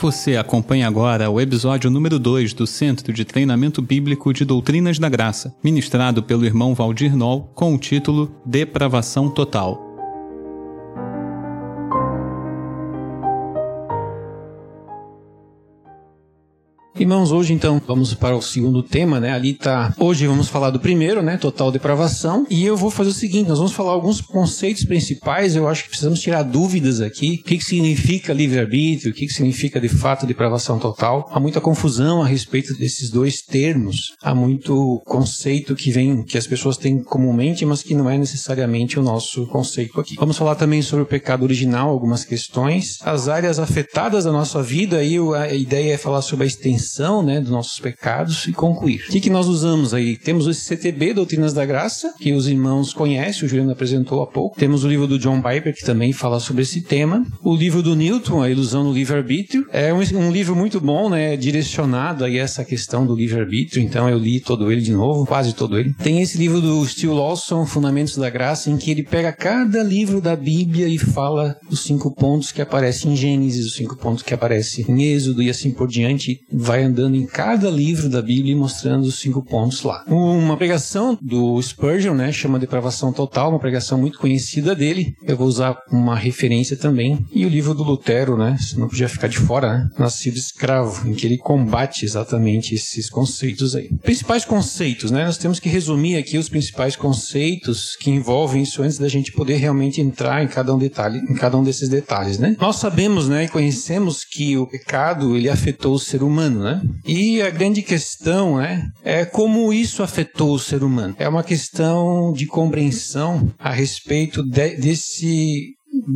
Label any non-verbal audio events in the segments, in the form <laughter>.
Você acompanha agora o episódio número 2 do Centro de Treinamento Bíblico de Doutrinas da Graça, ministrado pelo irmão Valdir Noll, com o título Depravação Total. Irmãos, hoje então vamos para o segundo tema, né? Ali tá. Hoje vamos falar do primeiro, né? Total depravação. E eu vou fazer o seguinte: nós vamos falar alguns conceitos principais. Eu acho que precisamos tirar dúvidas aqui. O que, que significa livre-arbítrio? O que, que significa de fato depravação total? Há muita confusão a respeito desses dois termos. Há muito conceito que vem, que as pessoas têm comumente, mas que não é necessariamente o nosso conceito aqui. Vamos falar também sobre o pecado original, algumas questões. As áreas afetadas da nossa vida, aí a ideia é falar sobre a extensão né, dos nossos pecados e concluir. O que, que nós usamos aí? Temos o CTB, Doutrinas da Graça, que os irmãos conhecem, o Juliano apresentou há pouco. Temos o livro do John Piper, que também fala sobre esse tema. O livro do Newton, A Ilusão do Livre-Arbítrio. É um, um, livro muito bom, né, direcionado a essa questão do livre-arbítrio, então eu li todo ele de novo, quase todo ele. Tem esse livro do Steve Lawson, Fundamentos da Graça, em que ele pega cada livro da Bíblia e fala os cinco pontos que aparecem em Gênesis, os cinco pontos que aparecem em Êxodo e assim por diante, vai andando em cada livro da Bíblia e mostrando os cinco pontos lá. Uma pregação do Spurgeon, né, chama Depravação Total, uma pregação muito conhecida dele. Eu vou usar uma referência também. E o livro do Lutero, né, não podia ficar de fora, né, Nascido Escravo, em que ele combate exatamente esses conceitos aí. Principais conceitos, né, nós temos que resumir aqui os principais conceitos que envolvem isso antes da gente poder realmente entrar em cada um detalhe, em cada um desses detalhes, né. Nós sabemos, né, e conhecemos que o pecado ele afetou o ser humano, né E a grande questão né, é como isso afetou o ser humano. É uma questão de compreensão a respeito de, desse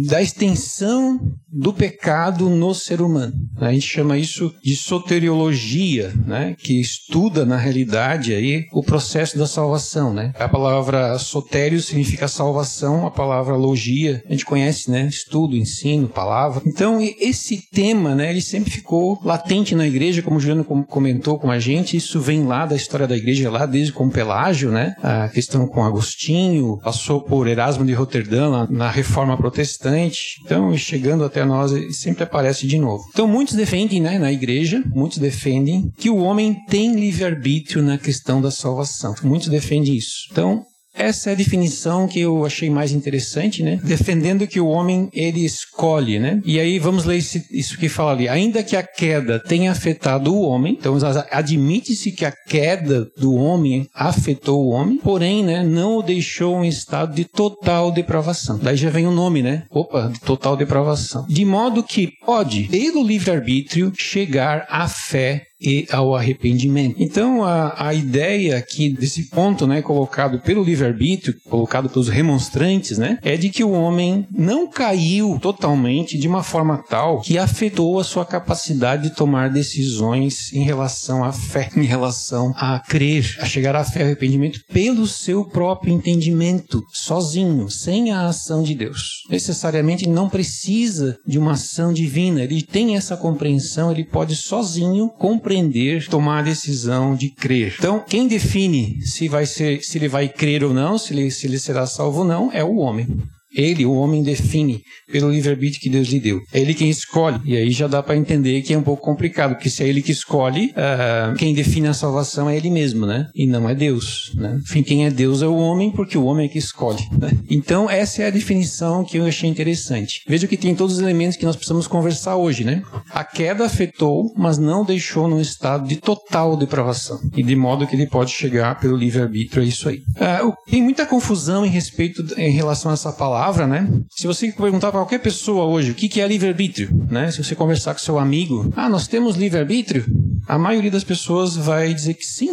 da extensão do pecado no ser humano. A gente chama isso de soteriologia, né? que estuda na realidade aí o processo da salvação. Né? A palavra sotério significa salvação, a palavra logia a gente conhece, né? estudo, ensino, palavra. Então esse tema, né, ele sempre ficou latente na igreja, como o Juliano comentou com a gente. Isso vem lá da história da igreja, lá desde com Pelágio, né? a questão com Agostinho, passou por Erasmo de Roterdã na Reforma Protestante. Então chegando até nós sempre aparece de novo. Então muitos defendem, né, na igreja, muitos defendem que o homem tem livre-arbítrio na questão da salvação. Muitos defendem isso. Então, essa é a definição que eu achei mais interessante, né? Defendendo que o homem ele escolhe, né? E aí vamos ler isso, isso que fala ali. Ainda que a queda tenha afetado o homem, então admite-se que a queda do homem afetou o homem, porém, né, não o deixou em estado de total depravação. Daí já vem o nome, né? Opa, de total depravação. De modo que pode, pelo livre-arbítrio, chegar à fé e ao arrependimento. Então, a, a ideia aqui desse ponto, né, colocado pelo livre-arbítrio, colocado pelos remonstrantes, né, é de que o homem não caiu totalmente de uma forma tal que afetou a sua capacidade de tomar decisões em relação à fé, <laughs> em relação a crer, a chegar à fé e arrependimento pelo seu próprio entendimento, sozinho, sem a ação de Deus. Necessariamente não precisa de uma ação divina, ele tem essa compreensão, ele pode sozinho compreender compreender, tomar a decisão de crer. Então, quem define se vai ser, se ele vai crer ou não, se ele, se ele será salvo ou não, é o homem. Ele, o homem, define pelo livre-arbítrio que Deus lhe deu. É ele quem escolhe. E aí já dá para entender que é um pouco complicado, porque se é ele que escolhe, uh, quem define a salvação é ele mesmo, né? E não é Deus. Né? Enfim, quem é Deus é o homem, porque o homem é que escolhe. Né? Então, essa é a definição que eu achei interessante. Veja que tem todos os elementos que nós precisamos conversar hoje, né? A queda afetou, mas não deixou num estado de total depravação. E de modo que ele pode chegar pelo livre-arbítrio, é isso aí. Uh, tem muita confusão em respeito, em relação a essa palavra palavra, né? Se você perguntar para qualquer pessoa hoje o que, é livre-arbítrio, né? Se você conversar com seu amigo, ah, nós temos livre-arbítrio? A maioria das pessoas vai dizer que sim,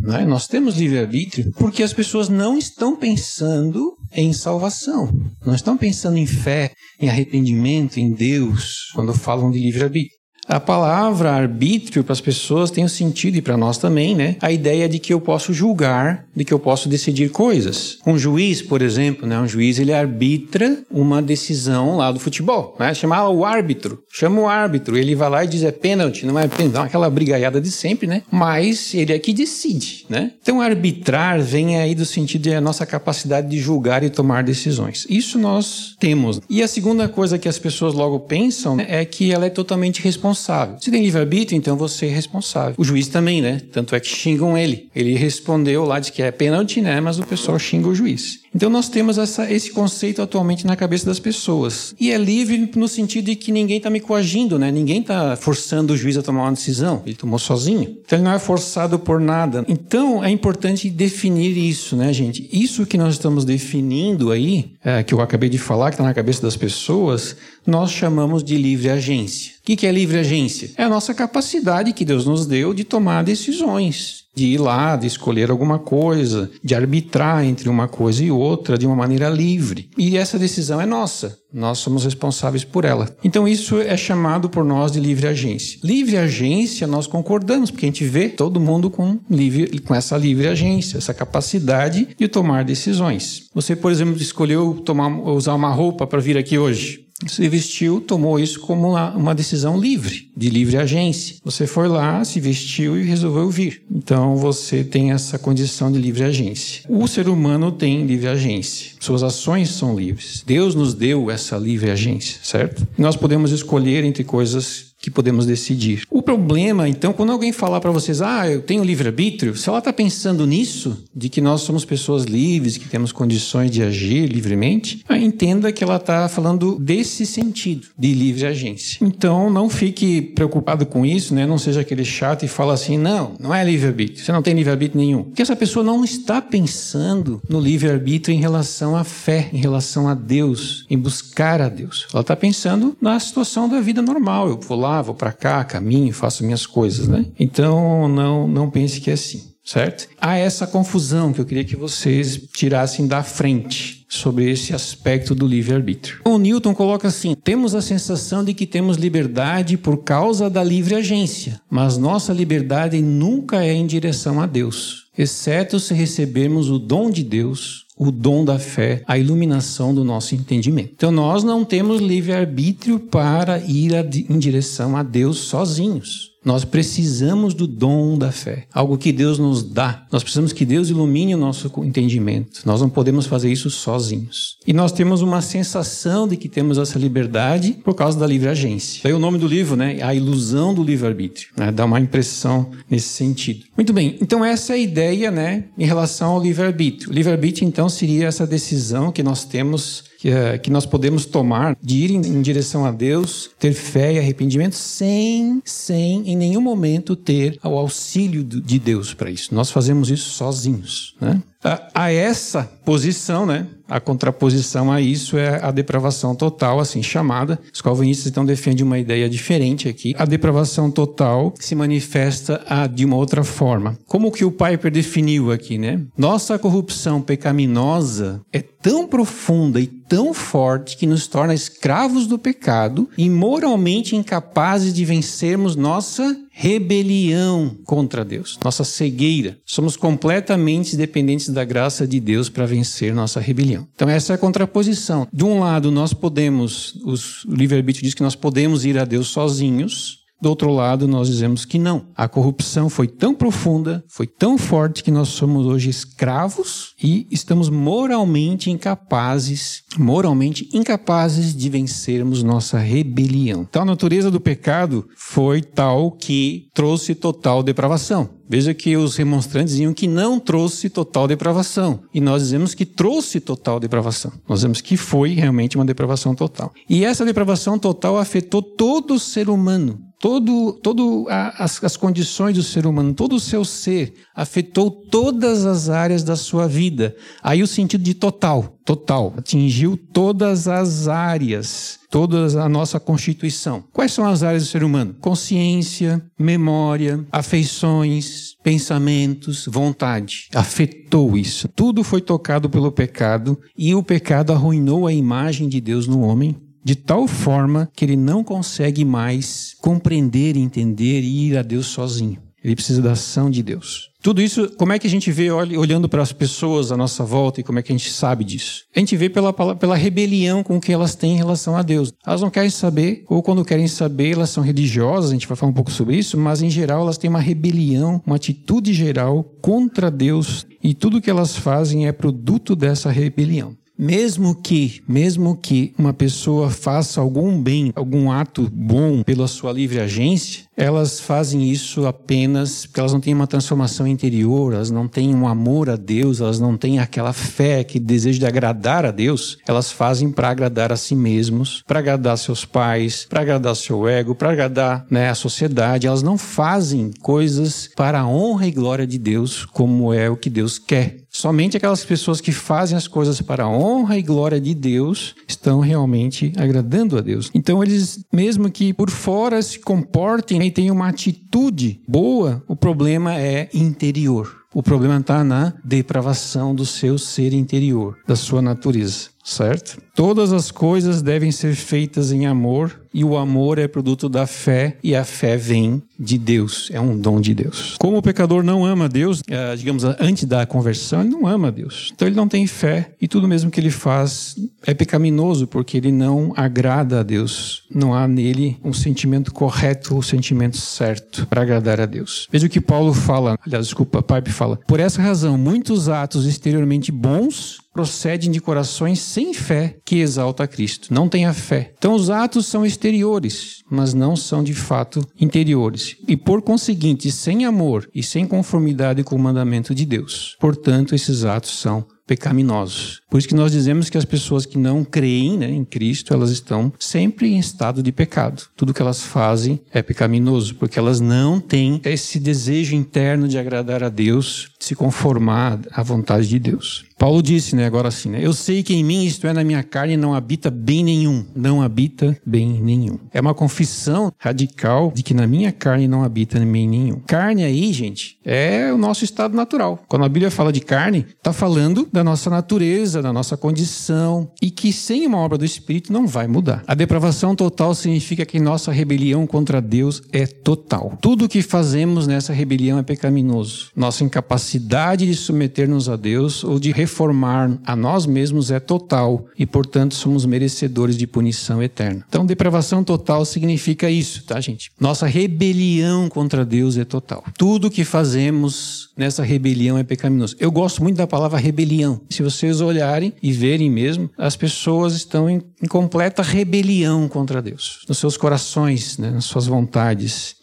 né? Nós temos livre-arbítrio porque as pessoas não estão pensando em salvação, não estão pensando em fé, em arrependimento, em Deus, quando falam de livre-arbítrio. A palavra arbítrio para as pessoas tem um sentido e para nós também, né? A ideia de que eu posso julgar, de que eu posso decidir coisas. Um juiz, por exemplo, né? Um juiz ele arbitra uma decisão lá do futebol, né? Chama o árbitro, chama o árbitro, ele vai lá e diz é pênalti, não é pênalti, dá aquela brigaiada de sempre, né? Mas ele é que decide, né? Então arbitrar vem aí do sentido de a nossa capacidade de julgar e tomar decisões. Isso nós temos. E a segunda coisa que as pessoas logo pensam né, é que ela é totalmente responsável responsável. Se tem livre-arbítrio, então você é responsável. O juiz também, né? Tanto é que xingam ele. Ele respondeu lá, diz que é pênalti, né? Mas o pessoal xinga o juiz. Então nós temos essa, esse conceito atualmente na cabeça das pessoas. E é livre no sentido de que ninguém está me coagindo, né? Ninguém está forçando o juiz a tomar uma decisão. Ele tomou sozinho. Então ele não é forçado por nada. Então é importante definir isso, né, gente? Isso que nós estamos definindo aí, é, que eu acabei de falar, que está na cabeça das pessoas, nós chamamos de livre agência. O que é livre agência? É a nossa capacidade que Deus nos deu de tomar decisões de ir lá, de escolher alguma coisa, de arbitrar entre uma coisa e outra de uma maneira livre. E essa decisão é nossa. Nós somos responsáveis por ela. Então isso é chamado por nós de livre agência. Livre agência nós concordamos, porque a gente vê todo mundo com, livre, com essa livre agência, essa capacidade de tomar decisões. Você, por exemplo, escolheu tomar, usar uma roupa para vir aqui hoje se vestiu, tomou isso como uma, decisão livre, de livre agência. Você foi lá, se vestiu e resolveu vir. Então você tem essa condição de livre agência. O ser humano tem livre agência. Suas ações são livres. Deus nos deu essa livre agência, certo? Nós podemos escolher entre coisas que podemos decidir. O problema, então, quando alguém falar para vocês, ah, eu tenho livre-arbítrio, se ela está pensando nisso, de que nós somos pessoas livres, que temos condições de agir livremente, ah, entenda que ela está falando desse sentido, de livre agência. Então, não fique preocupado com isso, né? não seja aquele chato e fala assim, não, não é livre-arbítrio, você não tem livre-arbítrio nenhum. Porque essa pessoa não está pensando no livre-arbítrio em relação à fé, em relação a Deus, em buscar a Deus. Ela está pensando na situação da vida normal. Eu vou lá, lá, vou para cá, caminho, faço minhas coisas, né? Então não não pense que é assim, certo? Há essa confusão que eu queria que vocês tirassem da frente sobre esse aspecto do livre-arbítrio. O Newton coloca assim: temos a sensação de que temos liberdade por causa da livre agência, mas nossa liberdade nunca é em direção a Deus, exceto se recebermos o dom de Deus o dom da fé, a iluminação do nosso entendimento. Então nós não temos livre-arbítrio para ir em direção a Deus sozinhos. Nós precisamos do dom da fé, algo que Deus nos dá. Nós precisamos que Deus ilumine o nosso entendimento. Nós não podemos fazer isso sozinhos. E nós temos uma sensação de que temos essa liberdade por causa da livre agência. Daí o nome do livro, né? A ilusão do livre-arbítrio. Né? Dá uma impressão nesse sentido. Muito bem, então essa é a ideia, né, em relação ao livre-arbítrio. O livre-arbítrio, então, seria essa decisão que nós temos que, é, que nós podemos tomar de ir em, em, direção a Deus, ter fé e arrependimento, sem, sem em nenhum momento ter o auxílio de Deus para isso. Nós fazemos isso sozinhos. Né? A, a essa posição, né? A contraposição a isso é a depravação total, assim chamada. Os calvinistas então defendem uma ideia diferente aqui. A depravação total se manifesta a, de uma outra forma. Como que o Piper definiu aqui, né? Nossa corrupção pecaminosa é tão profunda e tão forte que nos torna escravos do pecado e moralmente incapazes de vencermos nossa rebelião contra Deus, nossa cegueira. Somos completamente dependentes da graça de Deus para vencer nossa rebelião. Então, essa é a contraposição. De um lado, nós podemos, os, o livre-arbítrio diz que nós podemos ir a Deus sozinhos, do outro lado, nós dizemos que não. A corrupção foi tão profunda, foi tão forte que nós somos hoje escravos e estamos moralmente incapazes, moralmente incapazes de vencermos nossa rebelião. Então a natureza do pecado foi tal que trouxe total depravação. Veja que os remonstrantes diziam que não trouxe total depravação. E nós dizemos que trouxe total depravação. Nós dizemos que foi realmente uma depravação total. E essa depravação total afetou todo o ser humano todo, todo a, as, as condições do ser humano, todo o seu ser, afetou todas as áreas da sua vida. Aí o sentido de total, total, atingiu todas as áreas, toda a nossa constituição. Quais são as áreas do ser humano? Consciência, memória, afeições, pensamentos, vontade. Afetou isso. Tudo foi tocado pelo pecado e o pecado arruinou a imagem de Deus no homem de tal forma que ele não consegue mais compreender, entender e ir a Deus sozinho. Ele precisa da ação de Deus. Tudo isso, como é que a gente vê olhando para as pessoas à nossa volta e como é que a gente sabe disso? A gente vê pela, pela rebelião com que elas têm em relação a Deus. Elas não querem saber, ou quando querem saber, elas são religiosas, a gente vai falar um pouco sobre isso, mas em geral elas têm uma rebelião, uma atitude geral contra Deus e tudo que elas fazem é produto dessa rebelião. Mesmo que, mesmo que uma pessoa faça algum bem, algum ato bom pela sua livre agência, elas fazem isso apenas porque elas não têm uma transformação interior, elas não têm um amor a Deus, elas não têm aquela fé que deseja de agradar a Deus, elas fazem para agradar a si mesmos, para agradar seus pais, para agradar seu ego, para agradar né, a sociedade. Elas não fazem coisas para a honra e glória de Deus, como é o que Deus quer. Somente aquelas pessoas que fazem as coisas para a honra e glória de Deus estão realmente agradando a Deus. Então, eles, mesmo que por fora se comportem e tenham uma atitude boa, o problema é interior. O problema está na depravação do seu ser interior, da sua natureza, certo? Todas as coisas devem ser feitas em amor, e o amor é produto da fé, e a fé vem de Deus, é um dom de Deus. Como o pecador não ama Deus, eh, digamos, antes da conversão, ele não ama Deus. Então ele não tem fé, e tudo mesmo que ele faz é pecaminoso, porque ele não agrada a Deus. Não há nele um sentimento correto, o um sentimento certo para agradar a Deus. Veja o que Paulo fala, aliás, desculpa, Pipe fala. Por essa razão, muitos atos exteriormente bons procedem de corações sem fé que exalta a Cristo. Não tenha fé. Então os atos são exteriores, mas não são de fato interiores. E por conseguinte, sem amor e sem conformidade com o mandamento de Deus. Portanto, esses atos são pecaminosos. Por isso que nós dizemos que as pessoas que não creem né, em Cristo, elas estão sempre em estado de pecado. Tudo que elas fazem é pecaminoso, porque elas não têm esse desejo interno de agradar a Deus, de se conformar à vontade de Deus. Paulo disse, né, agora assim, né, eu sei que em mim, isto é, na minha carne, não habita bem nenhum. Não habita bem nenhum. É uma confissão radical de que na minha carne não habita bem nenhum. Carne aí, gente, é o nosso estado natural. Quando a Bíblia fala de carne, está falando da nossa natureza, da nossa condição, e que sem uma obra do Espírito não vai mudar. A depravação total significa que nossa rebelião contra Deus é total. Tudo o que fazemos nessa rebelião é pecaminoso. Nossa incapacidade de submeter-nos a Deus ou de reformar a nós mesmos é total e, portanto, somos merecedores de punição eterna. Então, depravação total significa isso, tá, gente? Nossa rebelião contra Deus é total. Tudo que fazemos nessa rebelião é pecaminoso. Eu gosto muito da palavra rebelião. Se vocês olharem e verem mesmo, as pessoas estão em, em completa rebelião contra Deus, nos seus corações, né, nas suas vontades.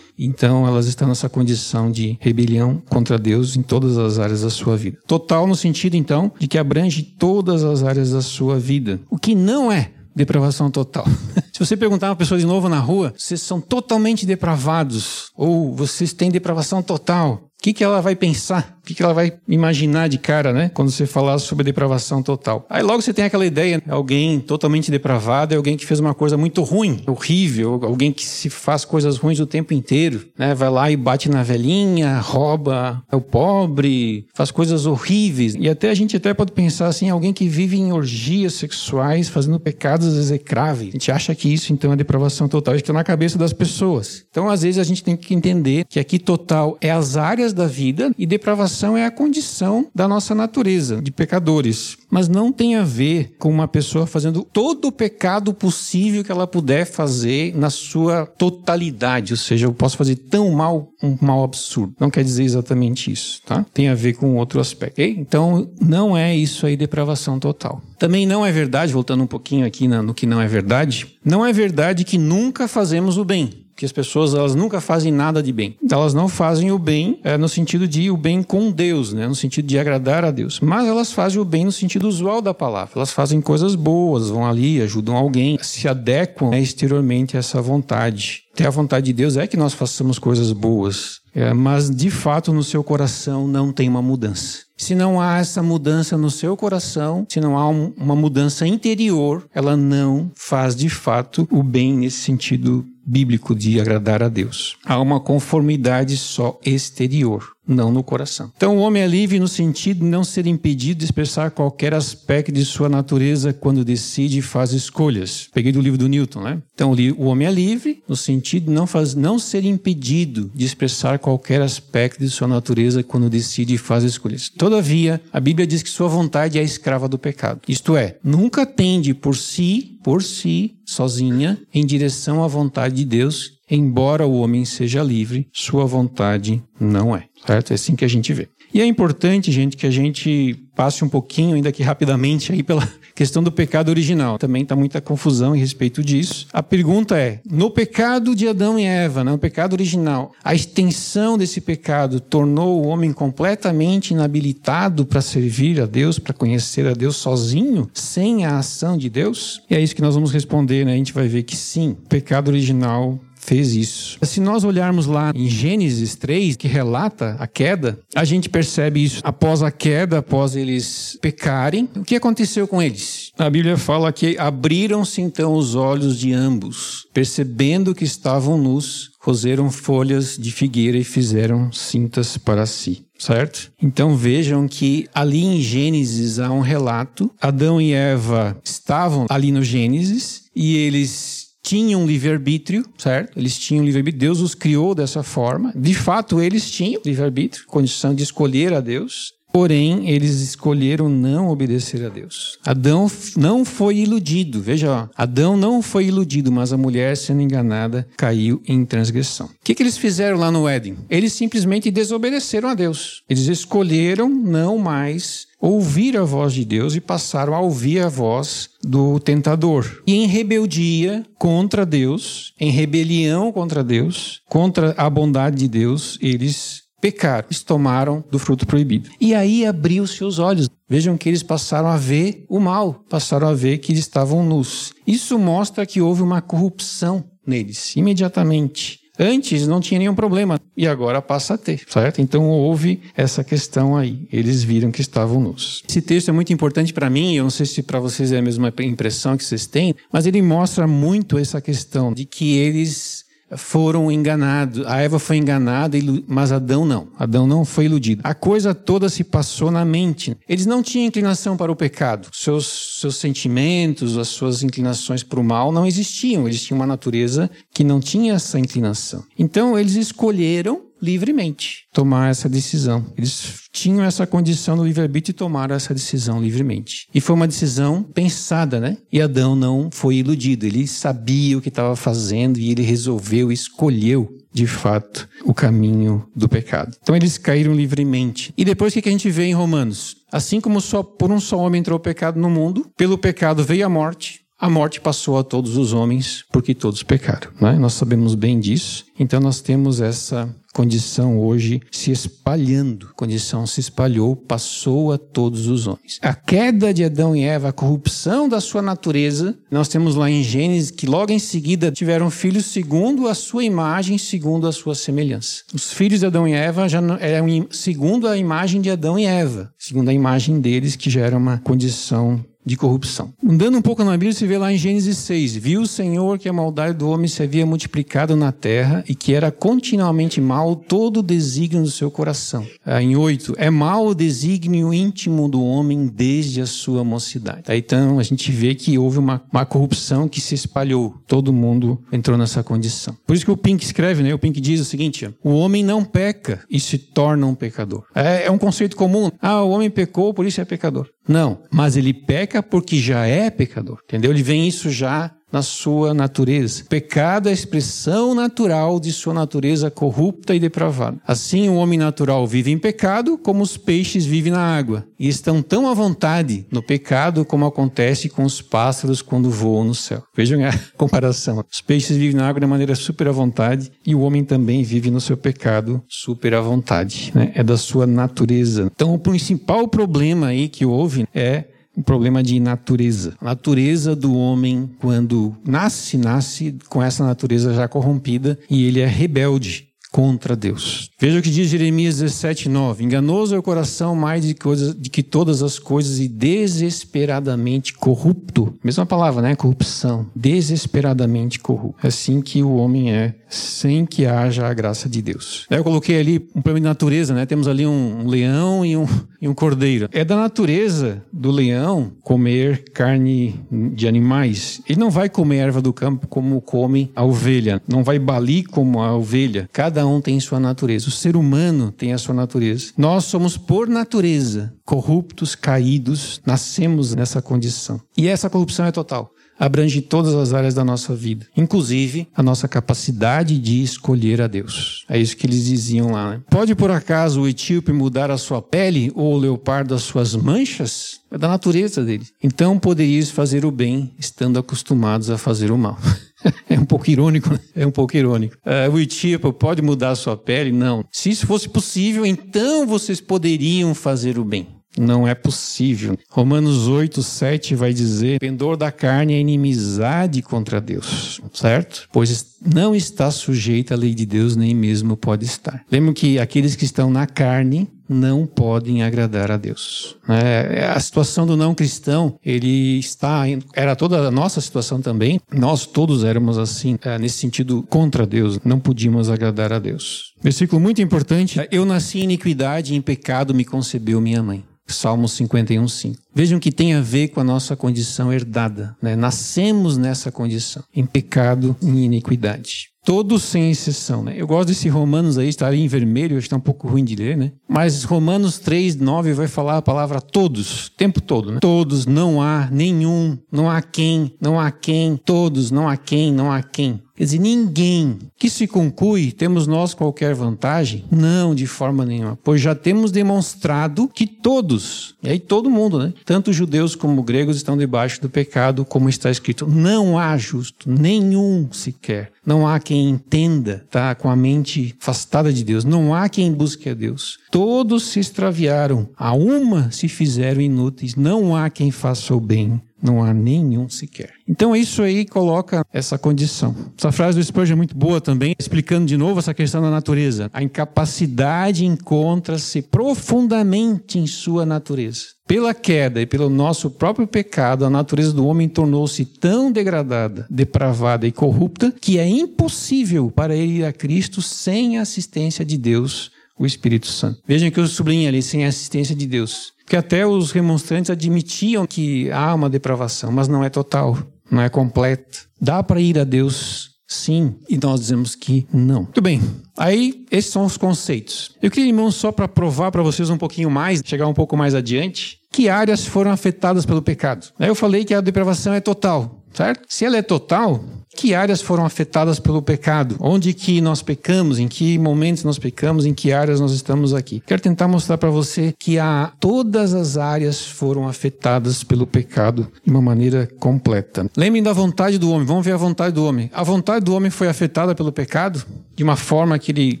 Então elas estão nessa condição de rebelião contra Deus em todas as áreas da sua vida. Total no sentido então de que abrange todas as áreas da sua vida. O que não é depravação total. <laughs> Se você perguntar uma pessoa de novo na rua, vocês são totalmente depravados ou vocês têm depravação total, o que, que ela vai pensar? O que, que ela vai imaginar de cara, né? Quando você falar sobre depravação total. Aí logo você tem aquela ideia, né? alguém totalmente depravado é alguém que fez uma coisa muito ruim, horrível, alguém que se faz coisas ruins o tempo inteiro, né? Vai lá e bate na velhinha, rouba o pobre, faz coisas horríveis. E até a gente até pode pensar assim, alguém que vive em orgias sexuais, fazendo pecados execráveis. A gente acha que isso então é depravação total, isso está na cabeça das pessoas. Então às vezes a gente tem que entender que aqui total é as áreas da vida e depravação é a condição da nossa natureza de pecadores, mas não tem a ver com uma pessoa fazendo todo o pecado possível que ela puder fazer na sua totalidade, ou seja, eu posso fazer tão mal, um mal absurdo. Não quer dizer exatamente isso, tá? Tem a ver com outro aspecto. Okay? Então, não é isso aí depravação total. Também não é verdade, voltando um pouquinho aqui no que não é verdade, não é verdade que nunca fazemos o bem que as pessoas elas nunca fazem nada de bem. Elas não fazem o bem é, no sentido de o bem com Deus, né? no sentido de agradar a Deus. Mas elas fazem o bem no sentido usual da palavra. Elas fazem coisas boas, vão ali, ajudam alguém, se adequam né, exteriormente a essa vontade. Ter a vontade de Deus é que nós façamos coisas boas, é, mas de fato no seu coração não tem uma mudança. Se não há essa mudança no seu coração, se não há um, uma mudança interior, ela não faz de fato o bem nesse sentido bíblico de agradar a Deus. Há uma conformidade só exterior não no coração. Então, o homem é livre no sentido de não ser impedido de expressar qualquer aspecto de sua natureza quando decide e faz escolhas. Peguei do livro do Newton, né? Então, o homem é livre no sentido de não, faz, não ser impedido de expressar qualquer aspecto de sua natureza quando decide e faz escolhas. Todavia, a Bíblia diz que sua vontade é escrava do pecado. Isto é, nunca tende por si, por si, sozinha, em direção à vontade de Deus, embora o homem seja livre, sua vontade não é. Certo? É assim que a gente vê. E é importante, gente, que a gente passe um pouquinho, ainda que rapidamente, aí pela <laughs> questão do pecado original. Também está muita confusão em respeito disso. A pergunta é: no pecado de Adão e Eva, no pecado original, a extensão desse pecado tornou o homem completamente inabilitado para servir a Deus, para conhecer a Deus sozinho, sem a ação de Deus? E é isso que nós vamos responder, né? A gente vai ver que sim, o pecado original fez isso. Se nós olharmos lá em Gênesis 3, que relata a queda, a gente percebe isso. Após a queda, após eles pecarem, o que aconteceu com eles? A Bíblia fala que abriram-se então os olhos de ambos, percebendo que estavam nus, coseram folhas de figueira e fizeram cintas para si certo? Então vejam que ali em Gênesis há um relato. Adão e Eva estavam ali no Gênesis e eles tinham livre-arbítrio, certo? Eles tinham livre-arbítrio. Deus os criou dessa forma. De fato, eles tinham livre-arbítrio, condição de escolher a Deus. Porém, eles escolheram não obedecer a Deus. Adão não foi iludido. Veja, Adão não foi iludido, mas a mulher, sendo enganada, caiu em transgressão. O que, que eles fizeram lá no Éden? Eles simplesmente desobedeceram a Deus. Eles escolheram não mais ouvir a voz de Deus e passaram a ouvir a voz do tentador. E em rebeldia contra Deus, em rebelião contra Deus, contra a bondade de Deus, eles pecaram, eles tomaram do fruto proibido. E aí abriu seus olhos. Vejam que eles passaram a ver o mal, passaram a ver que eles estavam nus. Isso mostra que houve uma corrupção neles, imediatamente. Antes não tinha nenhum problema e agora passa a ter, certo? Então houve essa questão aí. Eles viram que estavam nus. Esse texto é muito importante para mim, eu não sei se para vocês é a mesma impressão que vocês têm, mas ele mostra muito essa questão de que eles foram enganados. A Eva foi enganada, mas Adão não. Adão não foi iludido. A coisa toda se passou na mente. Eles não tinham inclinação para o pecado. Seus, seus sentimentos, as suas inclinações para o mal não existiam. Eles tinham uma natureza que não tinha essa inclinação. Então, eles escolheram livremente tomar essa decisão. Eles tinham essa condição no livre-arbítrio e tomaram essa decisão livremente. E foi uma decisão pensada, né? E Adão não foi iludido. Ele sabia o que estava fazendo e ele resolveu, escolheu de fato o caminho do pecado. Então eles caíram livremente. E depois o que a gente vê em Romanos? Assim como só por um só homem entrou o pecado no mundo, pelo pecado veio a morte, a morte passou a todos os homens porque todos pecaram. Né? Nós sabemos bem disso. Então nós temos essa condição hoje se espalhando. A condição se espalhou, passou a todos os homens. A queda de Adão e Eva, a corrupção da sua natureza, nós temos lá em Gênesis que logo em seguida tiveram filhos segundo a sua imagem, segundo a sua semelhança. Os filhos de Adão e Eva já eram segundo a imagem de Adão e Eva, segundo a imagem deles que já era uma condição de corrupção. Andando um pouco na Bíblia, se vê lá em Gênesis 6: Viu o Senhor que a maldade do homem se havia multiplicado na terra e que era continuamente mal todo o desígnio do seu coração. Ah, em 8: É mal o desígnio íntimo do homem desde a sua mocidade. Aí, então a gente vê que houve uma, uma corrupção que se espalhou. Todo mundo entrou nessa condição. Por isso que o Pink escreve, né? O Pink diz o seguinte: O homem não peca e se torna um pecador. É, é um conceito comum. Ah, o homem pecou, por isso é pecador. Não, mas ele peca porque já é pecador, entendeu? Ele vem isso já na sua natureza. Pecado é a expressão natural de sua natureza corrupta e depravada. Assim, o homem natural vive em pecado, como os peixes vivem na água, e estão tão à vontade no pecado como acontece com os pássaros quando voam no céu. Vejam a <laughs> comparação. Os peixes vivem na água de maneira super à vontade, e o homem também vive no seu pecado super à vontade. Né? É da sua natureza. Então, o principal problema aí que houve é um problema de natureza. A natureza do homem, quando nasce, nasce com essa natureza já corrompida e ele é rebelde contra Deus. Veja o que diz Jeremias 17, 9. Enganoso é o coração mais de, coisas, de que todas as coisas e desesperadamente corrupto. Mesma palavra, né? Corrupção. Desesperadamente corrupto. É assim que o homem é, sem que haja a graça de Deus. Eu coloquei ali um problema de natureza, né? Temos ali um, um leão e um, e um cordeiro. É da natureza do leão comer carne de animais. Ele não vai comer erva do campo como come a ovelha. Não vai balir como a ovelha. Cada Cada um tem sua natureza. O ser humano tem a sua natureza. Nós somos, por natureza, corruptos, caídos, nascemos nessa condição. E essa corrupção é total. abrange todas as áreas da nossa vida, inclusive a nossa capacidade de escolher a Deus. É isso que eles diziam lá. Né? Pode por acaso o etíope mudar a sua pele ou o leopardo as suas manchas? É da natureza dele. Então poderíeis fazer o bem estando acostumados a fazer o mal. <laughs> <laughs> É um pouco irônico, né? É um pouco irônico. Uh, o etíope pode mudar a sua pele? Não. Se isso fosse possível, então vocês poderiam fazer o bem. Não é possível. Romanos 8, 7 vai dizer: pendor da carne é inimizade contra Deus, certo? Pois não está sujeito à lei de Deus, nem mesmo pode estar. Lembra que aqueles que estão na carne não podem agradar a Deus. É, a situação do não cristão, ele está, era toda a nossa situação também. Nós todos éramos assim, é, nesse sentido, contra Deus. Não podíamos agradar a Deus. Versículo muito importante: Eu nasci em iniquidade e em pecado me concebeu minha mãe. Salmo 51, 5. Vejam que tem a ver com a nossa condição herdada. Né? Nascemos nessa condição, em pecado e iniquidade. Todos sem exceção, né? Eu gosto desse Romanos aí, está em vermelho, está um pouco ruim de ler, né? Mas Romanos 3, 9 vai falar a palavra todos, o tempo todo, né? Todos, não há nenhum, não há quem, não há quem, todos, não há quem, não há quem. Quer dizer, ninguém que se conclui, temos nós qualquer vantagem? Não, de forma nenhuma. Pois já temos demonstrado que todos, e aí todo mundo, né? Tanto judeus como gregos estão debaixo do pecado, como está escrito. Não há justo, nenhum sequer. Não há quem entenda, tá? Com a mente afastada de Deus. Não há quem busque a Deus. Todos se extraviaram. A uma se fizeram inúteis. Não há quem faça o bem não há nenhum sequer. Então isso aí coloca essa condição. Essa frase do Spurgeon é muito boa também, explicando de novo essa questão da natureza. A incapacidade encontra-se profundamente em sua natureza. Pela queda e pelo nosso próprio pecado, a natureza do homem tornou-se tão degradada, depravada e corrupta que é impossível para ele ir a Cristo sem a assistência de Deus, o Espírito Santo. Vejam que eu sublinho ali, sem a assistência de Deus que até os remonstrantes admitiam que há uma depravação, mas não é total, não é completa. Dá para ir a Deus sim, e nós dizemos que não. Muito bem. Aí, esses são os conceitos. Eu queria, irmãos, só para provar para vocês um pouquinho mais, chegar um pouco mais adiante, que áreas foram afetadas pelo pecado. Aí eu falei que a depravação é total, certo? Se ela é total, que áreas foram afetadas pelo pecado? Onde que nós pecamos? Em que momentos nós pecamos? Em que áreas nós estamos aqui? Quero tentar mostrar para você que há, todas as áreas foram afetadas pelo pecado de uma maneira completa. Lembrem da vontade do homem. Vamos ver a vontade do homem. A vontade do homem foi afetada pelo pecado de uma forma que ele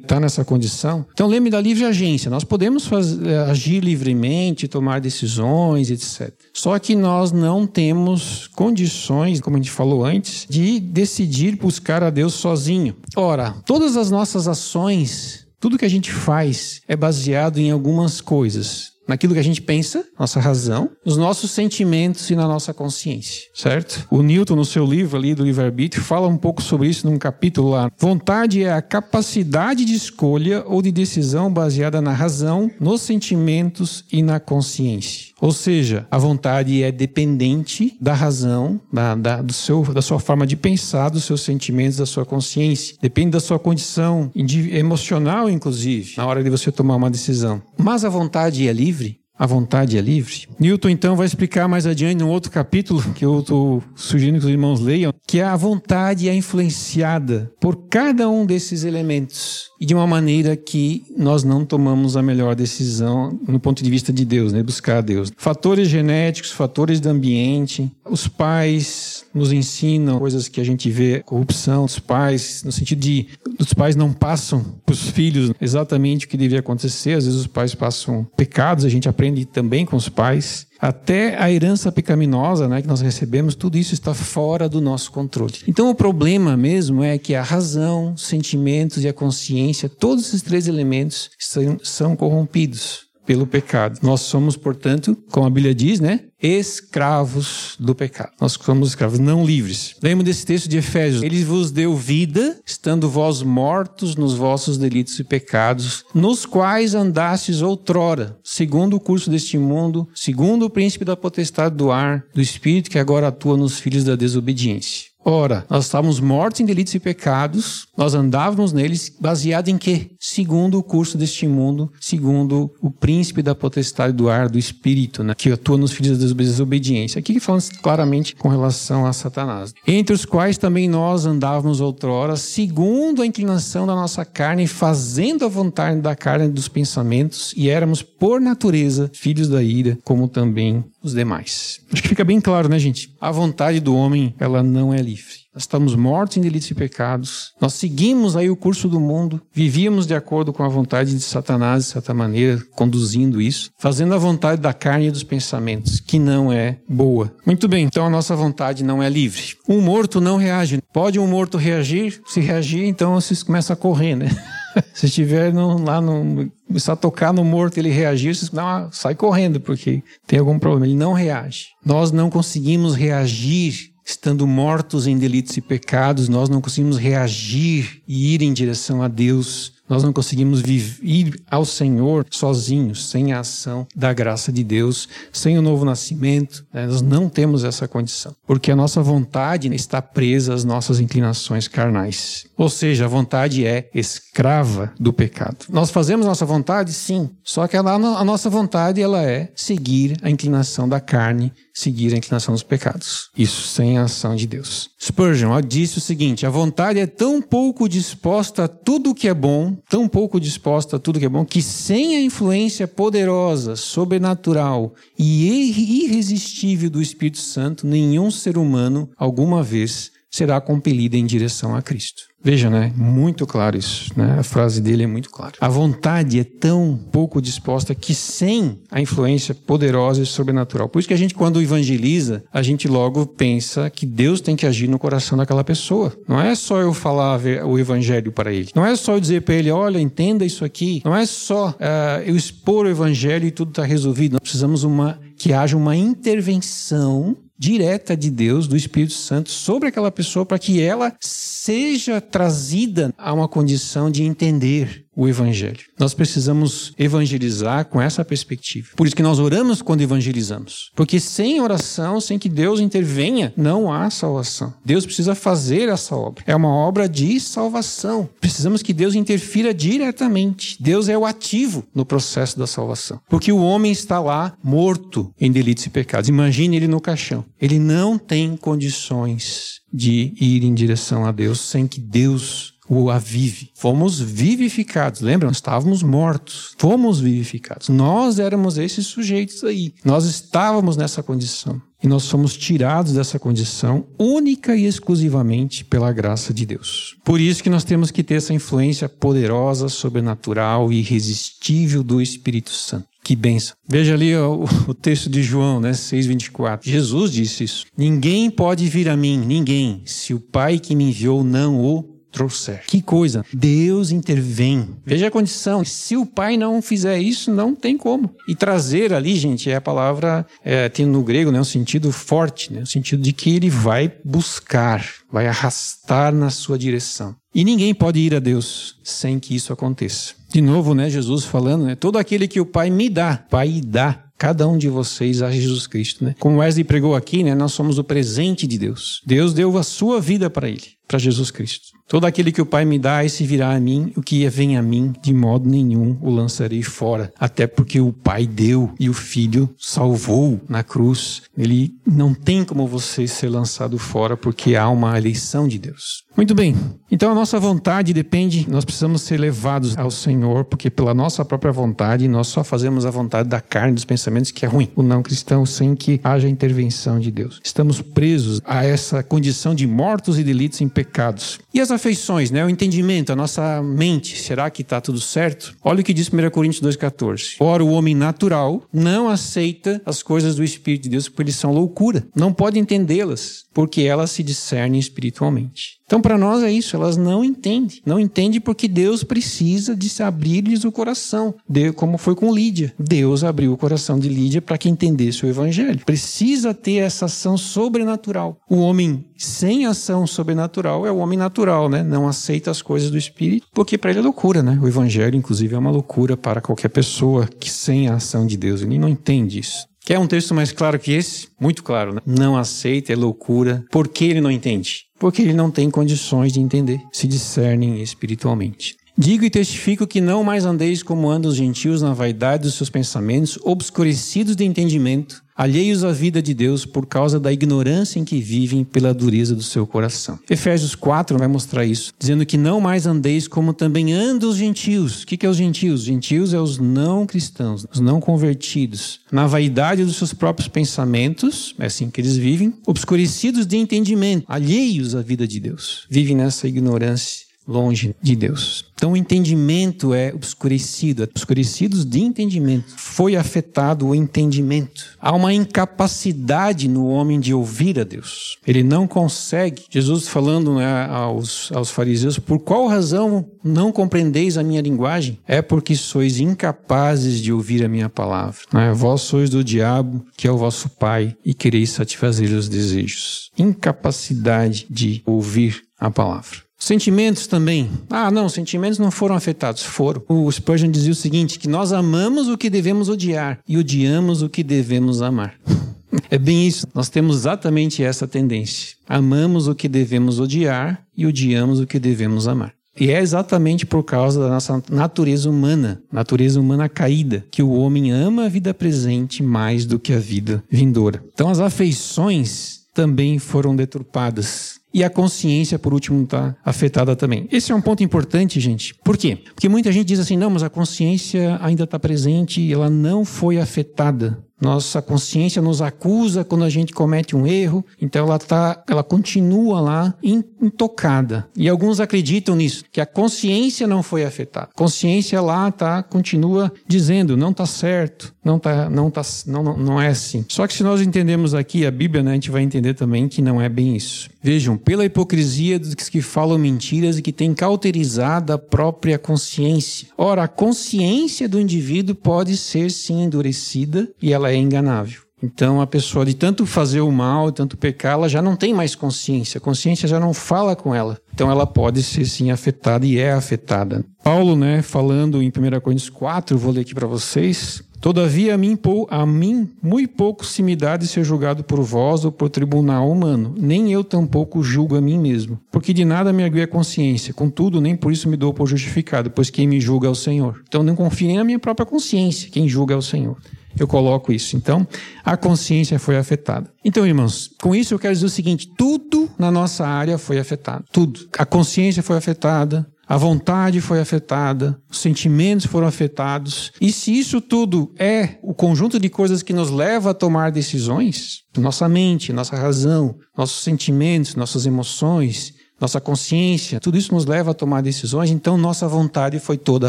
está nessa condição. Então lembre da livre agência. Nós podemos fazer, eh, agir livremente, tomar decisões, etc. Só que nós não temos condições, como a gente falou antes, de decidir buscar a Deus sozinho. Ora, todas as nossas ações, tudo que a gente faz é baseado em algumas coisas naquilo que a gente pensa, nossa razão, nos nossos sentimentos e na nossa consciência, certo? O Newton, no seu livro ali do livre-arbítrio, fala um pouco sobre isso num capítulo lá. Vontade é a capacidade de escolha ou de decisão baseada na razão, nos sentimentos e na consciência. Ou seja, a vontade é dependente da razão, da, da, do seu, da sua forma de pensar, dos seus sentimentos, da sua consciência. Depende da sua condição emocional, inclusive, na hora de você tomar uma decisão. Mas a vontade é livre? A vontade é livre? Newton então vai explicar mais adiante num outro capítulo que eu estou sugerindo que os irmãos leiam, que a vontade é influenciada por cada um desses elementos e de uma maneira que nós não tomamos a melhor decisão no ponto de vista de Deus, né? buscar a Deus. Fatores genéticos, fatores do ambiente, os pais nos ensinam coisas que a gente vê, corrupção dos pais, no sentido de os pais não passam para os filhos exatamente o que devia acontecer, às vezes os pais passam pecados, a gente aprende também com os pais até a herança pecaminosa né, que nós recebemos, tudo isso está fora do nosso controle. Então o problema mesmo é que a razão, os sentimentos e a consciência, todos esses três elementos são, são corrompidos pelo pecado. Nós somos, portanto, como a Bíblia diz, né? Escravos do pecado. Nós somos escravos, não livres. Lembra desse texto de Efésios? Ele vos deu vida, estando vós mortos nos vossos delitos e pecados, nos quais andastes outrora, segundo o curso deste mundo, segundo o príncipe da potestade do ar, do espírito que agora atua nos filhos da desobediência Ora, nós estávamos mortos em delitos e pecados, nós andávamos neles baseado em quê? Segundo o curso deste mundo, segundo o príncipe da potestade do ar, do espírito, né? que atua nos filhos da desobediência. Aqui falamos claramente com relação a Satanás. Entre os quais também nós andávamos outrora, segundo a inclinação da nossa carne, fazendo a vontade da carne dos pensamentos, e éramos, por natureza, filhos da ira, como também os demais. Acho que fica bem claro, né, gente? A vontade do homem, ela não é livre. Nós estamos mortos em delitos e pecados. Nós seguimos aí o curso do mundo, vivíamos de acordo com a vontade de Satanás, de certa maneira, conduzindo isso, fazendo a vontade da carne e dos pensamentos, que não é boa. Muito bem, então a nossa vontade não é livre. Um morto não reage. Pode um morto reagir? Se reagir, então vocês começam a correr, né? <laughs> Se estiver no, lá no. começar a tocar no morto ele reagir, vocês não, sai correndo, porque tem algum problema. Ele não reage. Nós não conseguimos reagir estando mortos em delitos e pecados, nós não conseguimos reagir e ir em direção a Deus. Nós não conseguimos ir ao Senhor sozinhos, sem a ação da graça de Deus, sem o novo nascimento. Né? Nós não temos essa condição, porque a nossa vontade está presa às nossas inclinações carnais. Ou seja, a vontade é escrava do pecado. Nós fazemos nossa vontade, sim, só que a nossa vontade ela é seguir a inclinação da carne seguir a inclinação dos pecados. Isso sem a ação de Deus. Spurgeon disse o seguinte: a vontade é tão pouco disposta a tudo o que é bom, tão pouco disposta a tudo que é bom, que sem a influência poderosa, sobrenatural e irresistível do Espírito Santo, nenhum ser humano alguma vez será compelido em direção a Cristo. Veja, né? Muito claro isso, né? A frase dele é muito clara. A vontade é tão pouco disposta que sem a influência poderosa e sobrenatural. Por isso que a gente, quando evangeliza, a gente logo pensa que Deus tem que agir no coração daquela pessoa. Não é só eu falar o evangelho para ele. Não é só eu dizer para ele, olha, entenda isso aqui. Não é só uh, eu expor o evangelho e tudo está resolvido. Nós precisamos uma que haja uma intervenção direta de Deus, do Espírito Santo, sobre aquela pessoa para que ela seja trazida a uma condição de entender o Evangelho. Nós precisamos evangelizar com essa perspectiva. Por isso que nós oramos quando evangelizamos. Porque sem oração, sem que Deus intervenha, não há salvação. Deus precisa fazer essa obra. É uma obra de salvação. Precisamos que Deus interfira diretamente. Deus é o ativo no processo da salvação. Porque o homem está lá morto em delitos e pecados. Imagine ele no caixão. Ele não tem condições de ir em direção a Deus sem que Deus o avive. Fomos vivificados. Lembram? Estávamos mortos. Fomos vivificados. Nós éramos esses sujeitos aí. Nós estávamos nessa condição. E nós somos tirados dessa condição única e exclusivamente pela graça de Deus. Por isso que nós temos que ter essa influência poderosa, sobrenatural e irresistível do Espírito Santo. Que benção. Veja ali o, o texto de João, né, 6:24. Jesus disse isso. Ninguém pode vir a mim, ninguém, se o Pai que me enviou não o trouxer. Que coisa! Deus intervém. Veja a condição. Se o pai não fizer isso, não tem como. E trazer ali, gente, é a palavra, é, tem no grego né, um sentido forte, né, o sentido de que ele vai buscar, vai arrastar na sua direção. E ninguém pode ir a Deus sem que isso aconteça. De novo, né, Jesus falando, né, todo aquele que o Pai me dá, Pai dá cada um de vocês a Jesus Cristo, né? Como Wesley pregou aqui, né, nós somos o presente de Deus. Deus deu a sua vida para ele, para Jesus Cristo. Todo aquele que o Pai me dá, esse virá a mim, o que vem a mim, de modo nenhum o lançarei fora. Até porque o Pai deu e o Filho salvou na cruz. Ele não tem como você ser lançado fora, porque há uma eleição de Deus. Muito bem. Então a nossa vontade depende, nós precisamos ser levados ao Senhor, porque pela nossa própria vontade nós só fazemos a vontade da carne, dos pensamentos, que é ruim. O não cristão, sem que haja intervenção de Deus. Estamos presos a essa condição de mortos e delitos em pecados. E as afeições, né? o entendimento, a nossa mente, será que está tudo certo? Olha o que diz 1 Coríntios 2,14. Ora, o homem natural não aceita as coisas do Espírito de Deus porque eles são loucura. Não pode entendê-las, porque elas se discernem espiritualmente. Então, para nós é isso, elas não entendem. Não entendem porque Deus precisa de abrir-lhes o coração. De, como foi com Lídia. Deus abriu o coração de Lídia para que entendesse o Evangelho. Precisa ter essa ação sobrenatural. O homem sem ação sobrenatural é o homem natural, né? Não aceita as coisas do Espírito, porque para ele é loucura, né? O Evangelho, inclusive, é uma loucura para qualquer pessoa que sem a ação de Deus, ele não entende isso. Quer um texto mais claro que esse? Muito claro, né? Não aceita, é loucura. Por que ele não entende? Porque ele não tem condições de entender. Se discernem espiritualmente. Digo e testifico que não mais andeis como andam os gentios na vaidade dos seus pensamentos, obscurecidos de entendimento, alheios à vida de Deus por causa da ignorância em que vivem pela dureza do seu coração. Efésios 4 vai mostrar isso, dizendo que não mais andeis como também andam os gentios. O que, é os gentios? Os gentios é os não cristãos, os não convertidos, na vaidade dos seus próprios pensamentos, é assim que eles vivem, obscurecidos de entendimento, alheios à vida de Deus. Vivem nessa ignorância longe de Deus. Então o entendimento é obscurecido, obscurecidos de entendimento. Foi afetado o entendimento. Há uma incapacidade no homem de ouvir a Deus. Ele não consegue. Jesus falando né, aos, aos fariseus, por qual razão não compreendeis a minha linguagem? É porque sois incapazes de ouvir a minha palavra. Né? Vós sois do diabo, que é o vosso pai, e quereis satisfazer os desejos. Incapacidade de ouvir a palavra. Sentimentos também. Ah, não, sentimentos não foram afetados. Foram. O Spurgeon dizia o seguinte: que nós amamos o que devemos odiar e odiamos o que devemos amar. <laughs> É bem isso. Nós temos exatamente essa tendência. Amamos o que devemos odiar e odiamos o que devemos amar. E é exatamente por causa da nossa natureza humana, natureza humana caída, que o homem ama a vida presente mais do que a vida vindoura. Então as afeições também foram deturpadas. E a consciência, por último, está afetada também. Esse é um ponto importante, gente. Por quê? Porque muita gente diz assim: não, mas a consciência ainda está presente ela não foi afetada. Nossa consciência nos acusa quando a gente comete um erro, então ela tá, ela continua lá intocada. E alguns acreditam nisso, que a consciência não foi afetada. A consciência lá tá continua dizendo, não tá certo, não tá, não tá, não, não é assim. Só que se nós entendemos aqui a Bíblia, né, a gente vai entender também que não é bem isso. Vejam, pela hipocrisia dos que falam mentiras e que têm cauterizado a própria consciência. Ora, a consciência do indivíduo pode ser sim endurecida e ela é enganável. Então a pessoa de tanto fazer o mal, tanto pecar, ela já não tem mais consciência. A consciência já não fala com ela. Então ela pode ser sim afetada e é afetada. Paulo, né, falando em 1 Coríntios 4, vou ler aqui para vocês. Todavia a mim, a mim muito pouco se me dá de ser julgado por vós ou por tribunal humano, nem eu tampouco julgo a mim mesmo, porque de nada me argui a consciência, contudo nem por isso me dou por justificado, pois quem me julga é o Senhor. Então não confio nem na minha própria consciência, quem julga é o Senhor eu coloco isso. Então, a consciência foi afetada. Então, irmãos, com isso eu quero dizer o seguinte: tudo na nossa área foi afetado. Tudo. A consciência foi afetada, a vontade foi afetada, os sentimentos foram afetados. E se isso tudo é o conjunto de coisas que nos leva a tomar decisões, nossa mente, nossa razão, nossos sentimentos, nossas emoções, nossa consciência, tudo isso nos leva a tomar decisões, então nossa vontade foi toda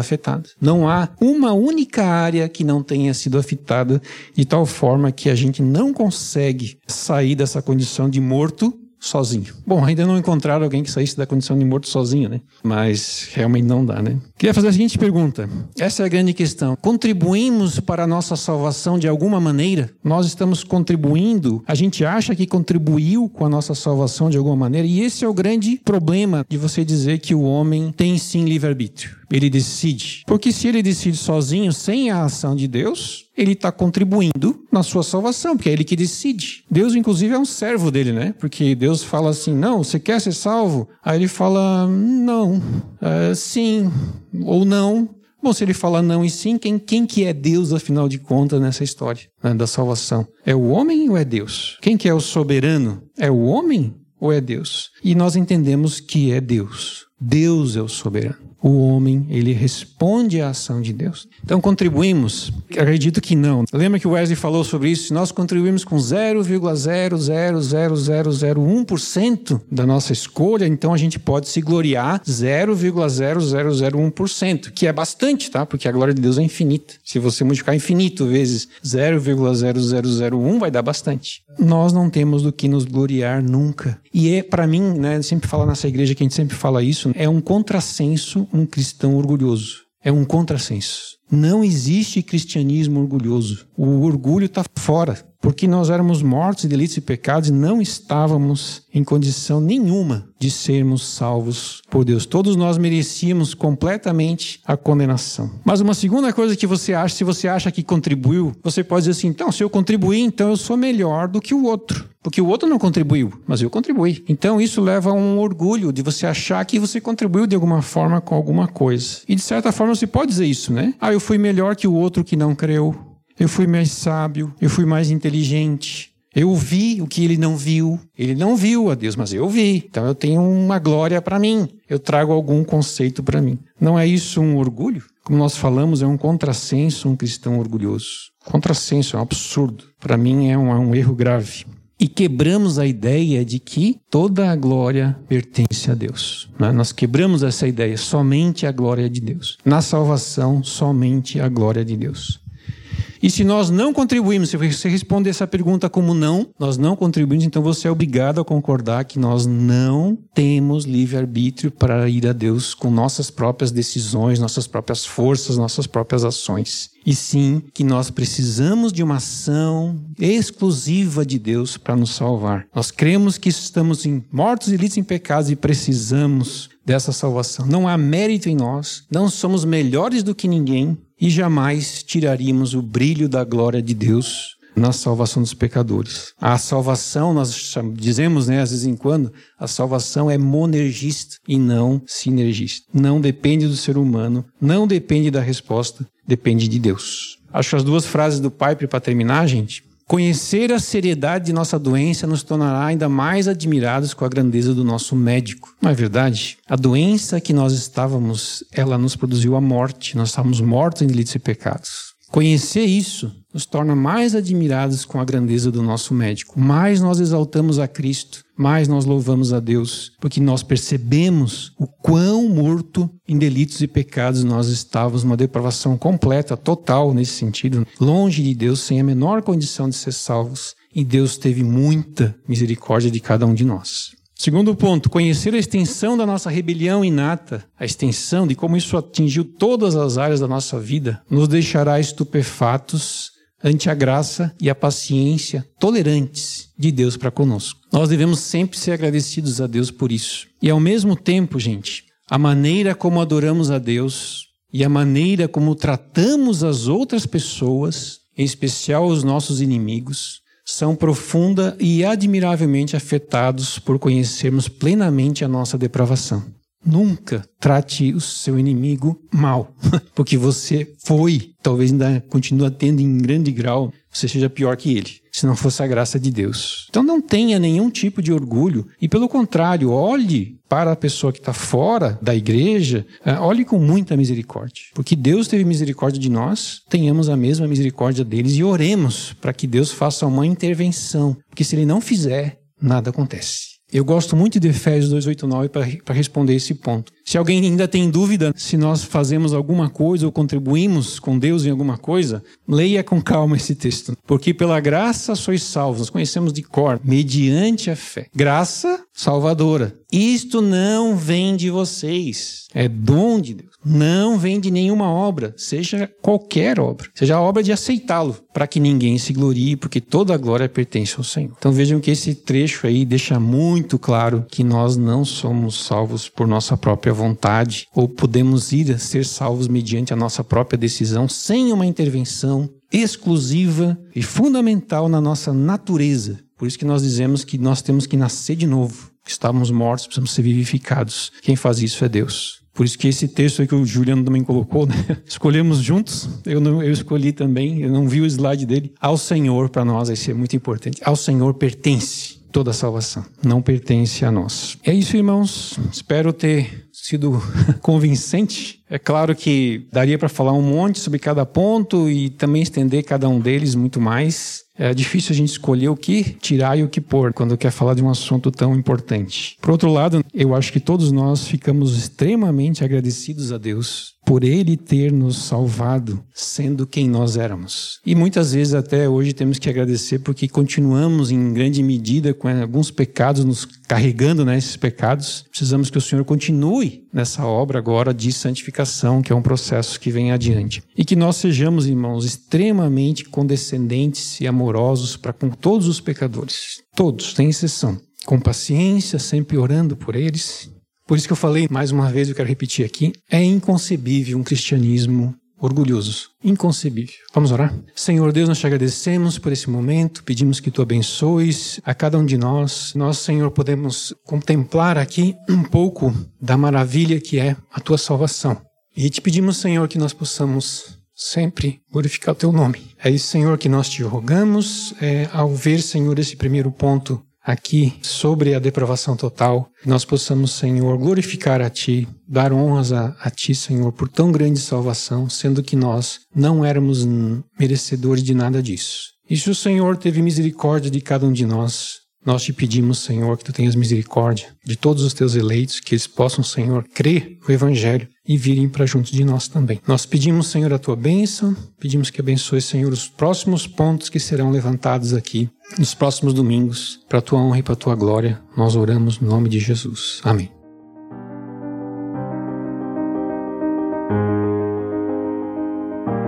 afetada. Não há uma única área que não tenha sido afetada de tal forma que a gente não consegue sair dessa condição de morto sozinho. Bom, ainda não encontraram alguém que saísse da condição de morto sozinho, né? Mas realmente não dá, né? Queria fazer a seguinte pergunta. Essa é a grande questão. Contribuímos para a nossa salvação de alguma maneira? Nós estamos contribuindo? A gente acha que contribuiu com a nossa salvação de alguma maneira? E esse é o grande problema de você dizer que o homem tem sim livre-arbítrio. Ele decide. Porque se ele decide sozinho, sem a ação de Deus, ele está contribuindo na sua salvação, porque é ele que decide. Deus, inclusive, é um servo dele, né? Porque Deus fala assim: não, você quer ser salvo? Aí ele fala: não, é, sim, ou não. Bom, se ele fala não e sim, quem, quem que é Deus, afinal de contas, nessa história né, da salvação? É o homem ou é Deus? Quem que é o soberano? É o homem ou é Deus? E nós entendemos que é Deus. Deus é o soberano o homem ele responde à ação de Deus. Então contribuímos? Acredito que não. Lembra que o Wesley falou sobre isso? Nós contribuímos com 0,00001% da nossa escolha, então a gente pode se gloriar 0,0001%, que é bastante, tá? Porque a glória de Deus é infinita. Se você multiplicar infinito vezes 0,0001 vai dar bastante. Nós não temos do que nos gloriar nunca. E é para mim, né, sempre fala nessa igreja que a gente sempre fala isso, é um contrassenso um cristão orgulhoso. É um contrassenso. Não existe cristianismo orgulhoso. O orgulho está fora, porque nós éramos mortos de delitos e pecados e não estávamos em condição nenhuma de sermos salvos por Deus. Todos nós merecíamos completamente a condenação. Mas uma segunda coisa que você acha, se você acha que contribuiu, você pode dizer assim: então, se eu contribuí, então eu sou melhor do que o outro. Porque o outro não contribuiu, mas eu contribuí. Então isso leva a um orgulho de você achar que você contribuiu de alguma forma com alguma coisa. E de certa forma você pode dizer isso, né? Ah, eu fui melhor que o outro que não creu. Eu fui mais sábio, eu fui mais inteligente. Eu vi o que ele não viu. Ele não viu a Deus, mas eu vi. Então eu tenho uma glória para mim. Eu trago algum conceito para mim. Não é isso um orgulho? Como nós falamos, é um contrassenso um cristão orgulhoso. Contrassenso é um absurdo. Para mim é um, é um erro grave e quebramos a ideia de que toda a glória pertence a Deus. Né? Nós quebramos essa ideia, somente a glória de Deus. Na salvação, somente a glória de Deus. E se nós não contribuímos, se você responder essa pergunta como não, nós não contribuímos, então você é obrigado a concordar que nós não temos livre-arbítrio para ir a Deus com nossas próprias decisões, nossas próprias forças, nossas próprias ações. E sim que nós precisamos de uma ação exclusiva de Deus para nos salvar. Nós cremos que estamos em mortos e lidos em pecados e precisamos dessa salvação. Não há mérito em nós, não somos melhores do que ninguém, e jamais tiraríamos o brilho da glória de Deus na salvação dos pecadores. A salvação, nós dizemos, né, às vezes em quando, a salvação é monergista e não sinergista. Não depende do ser humano, não depende da resposta, depende de Deus. Acho as duas frases do Piper para terminar, gente. Conhecer a seriedade de nossa doença nos tornará ainda mais admirados com a grandeza do nosso médico. Não é verdade? A doença que nós estávamos, ela nos produziu a morte. Nós estávamos mortos em delitos e pecados. Conhecer isso nos torna mais admirados com a grandeza do nosso médico. Mais nós exaltamos a Cristo, mais nós louvamos a Deus, porque nós percebemos o quão morto em delitos e pecados nós estávamos, uma depravação completa, total nesse sentido, longe de Deus, sem a menor condição de ser salvos. E Deus teve muita misericórdia de cada um de nós. Segundo ponto, conhecer a extensão da nossa rebelião inata, a extensão de como isso atingiu todas as áreas da nossa vida, nos deixará estupefatos ante a graça e a paciência tolerantes de Deus para conosco. Nós devemos sempre ser agradecidos a Deus por isso. E ao mesmo tempo, gente, a maneira como adoramos a Deus e a maneira como tratamos as outras pessoas, em especial os nossos inimigos, são profunda e admiravelmente afetados por conhecermos plenamente a nossa depravação. Nunca trate o seu inimigo mal, <laughs> porque você foi, talvez ainda continue tendo em grande grau, você seja pior que ele, se não fosse a graça de Deus. Então não tenha nenhum tipo de orgulho e, pelo contrário, olhe para a pessoa que está fora da igreja, é, olhe com muita misericórdia, porque Deus teve misericórdia de nós, tenhamos a mesma misericórdia deles e oremos para que Deus faça uma intervenção, porque se ele não fizer, nada acontece. Eu gosto muito de Efésios 2:8-9 para responder esse ponto. Se alguém ainda tem dúvida se nós fazemos alguma coisa ou contribuímos com Deus em alguma coisa, leia com calma esse texto. Porque pela graça sois salvos, nós conhecemos de cor, mediante a fé. Graça salvadora. Isto não vem de vocês, é dom de Deus. Não vem de nenhuma obra, seja qualquer obra, seja a obra de aceitá-lo, para que ninguém se glorie, porque toda a glória pertence ao Senhor. Então vejam que esse trecho aí deixa muito claro que nós não somos salvos por nossa própria vontade, ou podemos ir a ser salvos mediante a nossa própria decisão, sem uma intervenção exclusiva e fundamental na nossa natureza. Por isso que nós dizemos que nós temos que nascer de novo. Estávamos mortos, precisamos ser vivificados. Quem faz isso é Deus. Por isso que esse texto aí que o Juliano também colocou, né? <laughs> escolhemos juntos. Eu não, eu escolhi também. Eu não vi o slide dele. Ao Senhor para nós, isso é muito importante. Ao Senhor pertence toda a salvação. Não pertence a nós. É isso, irmãos. Espero ter sido <laughs> convincente. É claro que daria para falar um monte sobre cada ponto e também estender cada um deles muito mais. É difícil a gente escolher o que tirar e o que pôr quando quer falar de um assunto tão importante. Por outro lado, eu acho que todos nós ficamos extremamente agradecidos a Deus por Ele ter nos salvado, sendo quem nós éramos. E muitas vezes até hoje temos que agradecer porque continuamos em grande medida com alguns pecados nos carregando nesses né, pecados. Precisamos que o Senhor continue nessa obra agora de santificação santificação, que é um processo que vem adiante. E que nós sejamos, irmãos, extremamente condescendentes e amorosos para com todos os pecadores, todos, sem exceção, com paciência, sempre orando por eles. Por isso que eu falei mais uma vez, eu quero repetir aqui, é inconcebível um cristianismo orgulhoso, inconcebível. Vamos orar? Senhor Deus, nós te agradecemos por esse momento, pedimos que tu abençoes a cada um de nós. Nós, Senhor, podemos contemplar aqui um pouco da maravilha que é a tua salvação. E te pedimos, Senhor, que nós possamos sempre glorificar o teu nome. É isso, Senhor, que nós te rogamos, é, ao ver, Senhor, esse primeiro ponto aqui sobre a depravação total, nós possamos, Senhor, glorificar a Ti, dar honras a, a, Ti, Senhor, por tão grande salvação, sendo que nós não éramos merecedores de nada disso. E se o Senhor teve misericórdia de cada um de nós, nós te pedimos, Senhor, que tu tenhas misericórdia de todos os teus eleitos, que eles possam, Senhor, crer no Evangelho e virem para junto de nós também. Nós pedimos, Senhor, a tua bênção, pedimos que abençoe, Senhor, os próximos pontos que serão levantados aqui nos próximos domingos, para a tua honra e para a tua glória. Nós oramos no nome de Jesus. Amém.